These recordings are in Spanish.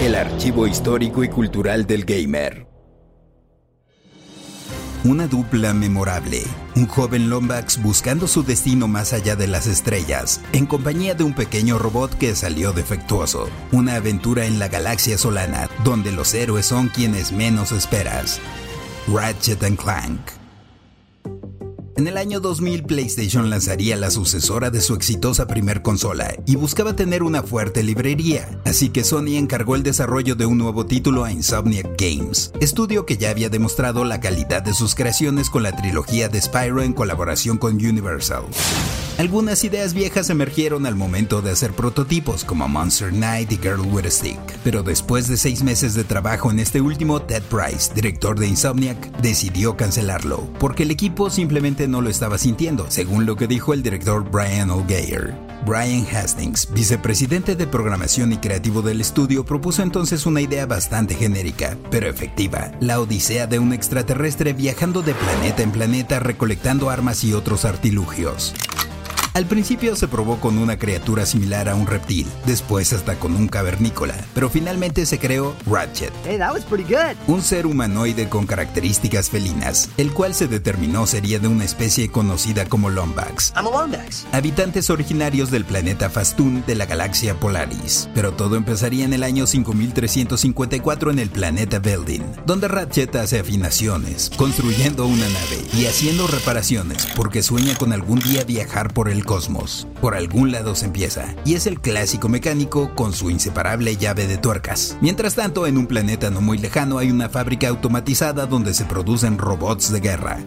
El archivo histórico y cultural del gamer. Una dupla memorable. Un joven Lombax buscando su destino más allá de las estrellas, en compañía de un pequeño robot que salió defectuoso. Una aventura en la galaxia solana, donde los héroes son quienes menos esperas. Ratchet and Clank. En el año 2000 PlayStation lanzaría la sucesora de su exitosa primer consola y buscaba tener una fuerte librería, así que Sony encargó el desarrollo de un nuevo título a Insomniac Games, estudio que ya había demostrado la calidad de sus creaciones con la trilogía de Spyro en colaboración con Universal. Algunas ideas viejas emergieron al momento de hacer prototipos como Monster Knight y Girl with a Stick, pero después de seis meses de trabajo en este último, Ted Price, director de Insomniac, decidió cancelarlo, porque el equipo simplemente no lo estaba sintiendo, según lo que dijo el director Brian O'Geyer. Brian Hastings, vicepresidente de programación y creativo del estudio, propuso entonces una idea bastante genérica, pero efectiva, la odisea de un extraterrestre viajando de planeta en planeta recolectando armas y otros artilugios. Al principio se probó con una criatura similar a un reptil, después hasta con un cavernícola, pero finalmente se creó Ratchet. Un ser humanoide con características felinas, el cual se determinó sería de una especie conocida como Lombax. Habitantes originarios del planeta Fastun de la galaxia Polaris. Pero todo empezaría en el año 5354 en el planeta Veldin, donde Ratchet hace afinaciones, construyendo una nave y haciendo reparaciones porque sueña con algún día viajar por el cosmos. Por algún lado se empieza, y es el clásico mecánico con su inseparable llave de tuercas. Mientras tanto, en un planeta no muy lejano hay una fábrica automatizada donde se producen robots de guerra.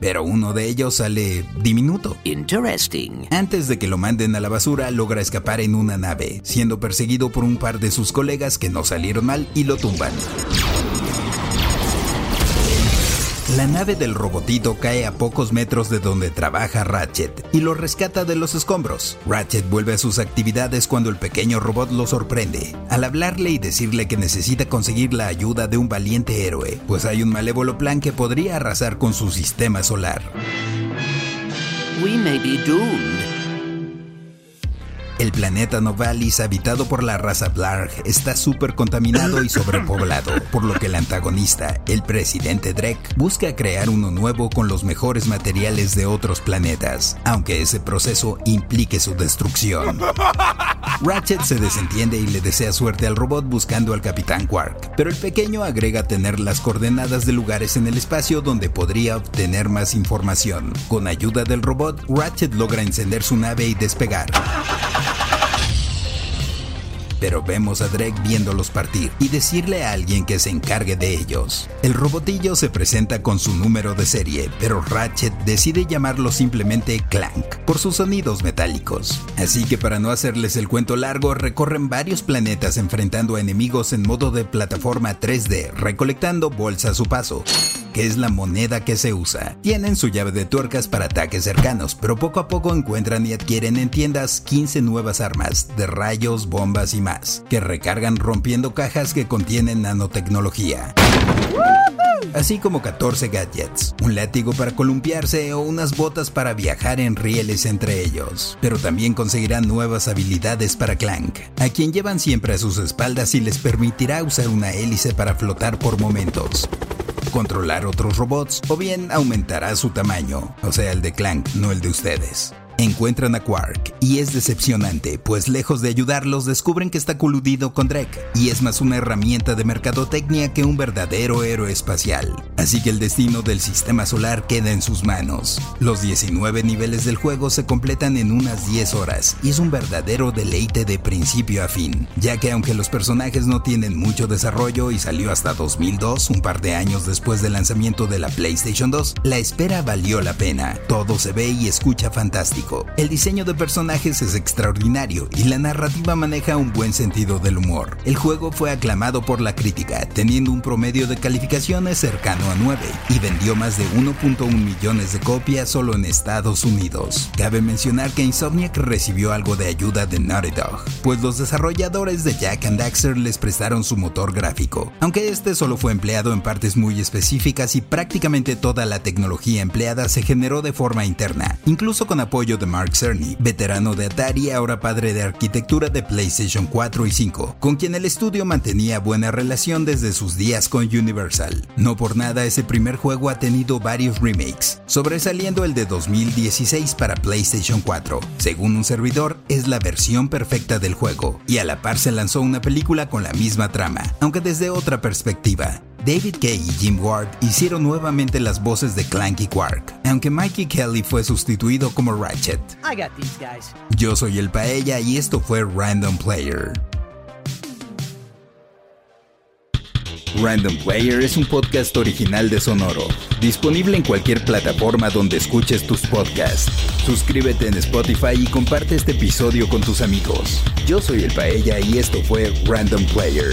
Pero uno de ellos sale diminuto. Interesting. Antes de que lo manden a la basura, logra escapar en una nave, siendo perseguido por un par de sus colegas que no salieron mal y lo tumban. La nave del robotito cae a pocos metros de donde trabaja Ratchet y lo rescata de los escombros. Ratchet vuelve a sus actividades cuando el pequeño robot lo sorprende, al hablarle y decirle que necesita conseguir la ayuda de un valiente héroe, pues hay un malévolo plan que podría arrasar con su sistema solar. We may be doomed. El planeta Novalis, habitado por la raza Blarg, está súper contaminado y sobrepoblado, por lo que el antagonista, el presidente Drek, busca crear uno nuevo con los mejores materiales de otros planetas, aunque ese proceso implique su destrucción. Ratchet se desentiende y le desea suerte al robot buscando al Capitán Quark, pero el pequeño agrega tener las coordenadas de lugares en el espacio donde podría obtener más información. Con ayuda del robot, Ratchet logra encender su nave y despegar pero vemos a Drake viéndolos partir y decirle a alguien que se encargue de ellos. El robotillo se presenta con su número de serie, pero Ratchet decide llamarlo simplemente Clank por sus sonidos metálicos. Así que para no hacerles el cuento largo, recorren varios planetas enfrentando a enemigos en modo de plataforma 3D, recolectando bolsa a su paso que es la moneda que se usa. Tienen su llave de tuercas para ataques cercanos, pero poco a poco encuentran y adquieren en tiendas 15 nuevas armas de rayos, bombas y más, que recargan rompiendo cajas que contienen nanotecnología así como 14 gadgets, un látigo para columpiarse o unas botas para viajar en rieles entre ellos. Pero también conseguirán nuevas habilidades para Clank, a quien llevan siempre a sus espaldas y les permitirá usar una hélice para flotar por momentos controlar otros robots o bien aumentará su tamaño, o sea el de Clank, no el de ustedes. Encuentran a Quark y es decepcionante, pues lejos de ayudarlos descubren que está coludido con Drake y es más una herramienta de mercadotecnia que un verdadero héroe espacial. Así que el destino del sistema solar queda en sus manos. Los 19 niveles del juego se completan en unas 10 horas y es un verdadero deleite de principio a fin, ya que aunque los personajes no tienen mucho desarrollo y salió hasta 2002, un par de años después del lanzamiento de la PlayStation 2, la espera valió la pena. Todo se ve y escucha fantástico el diseño de personajes es extraordinario y la narrativa maneja un buen sentido del humor. El juego fue aclamado por la crítica, teniendo un promedio de calificaciones cercano a 9 y vendió más de 1.1 millones de copias solo en Estados Unidos. Cabe mencionar que Insomniac recibió algo de ayuda de Naughty Dog, pues los desarrolladores de Jack and Daxter les prestaron su motor gráfico, aunque este solo fue empleado en partes muy específicas y prácticamente toda la tecnología empleada se generó de forma interna, incluso con apoyo de Mark Cerny, veterano de Atari ahora padre de arquitectura de PlayStation 4 y 5, con quien el estudio mantenía buena relación desde sus días con Universal. No por nada ese primer juego ha tenido varios remakes, sobresaliendo el de 2016 para PlayStation 4. Según un servidor, es la versión perfecta del juego, y a la par se lanzó una película con la misma trama, aunque desde otra perspectiva. David Kay y Jim Ward hicieron nuevamente las voces de Clanky Quark, aunque Mikey Kelly fue sustituido como Ratchet. Yo soy el Paella y esto fue Random Player. Random Player es un podcast original de Sonoro, disponible en cualquier plataforma donde escuches tus podcasts. Suscríbete en Spotify y comparte este episodio con tus amigos. Yo soy el Paella y esto fue Random Player.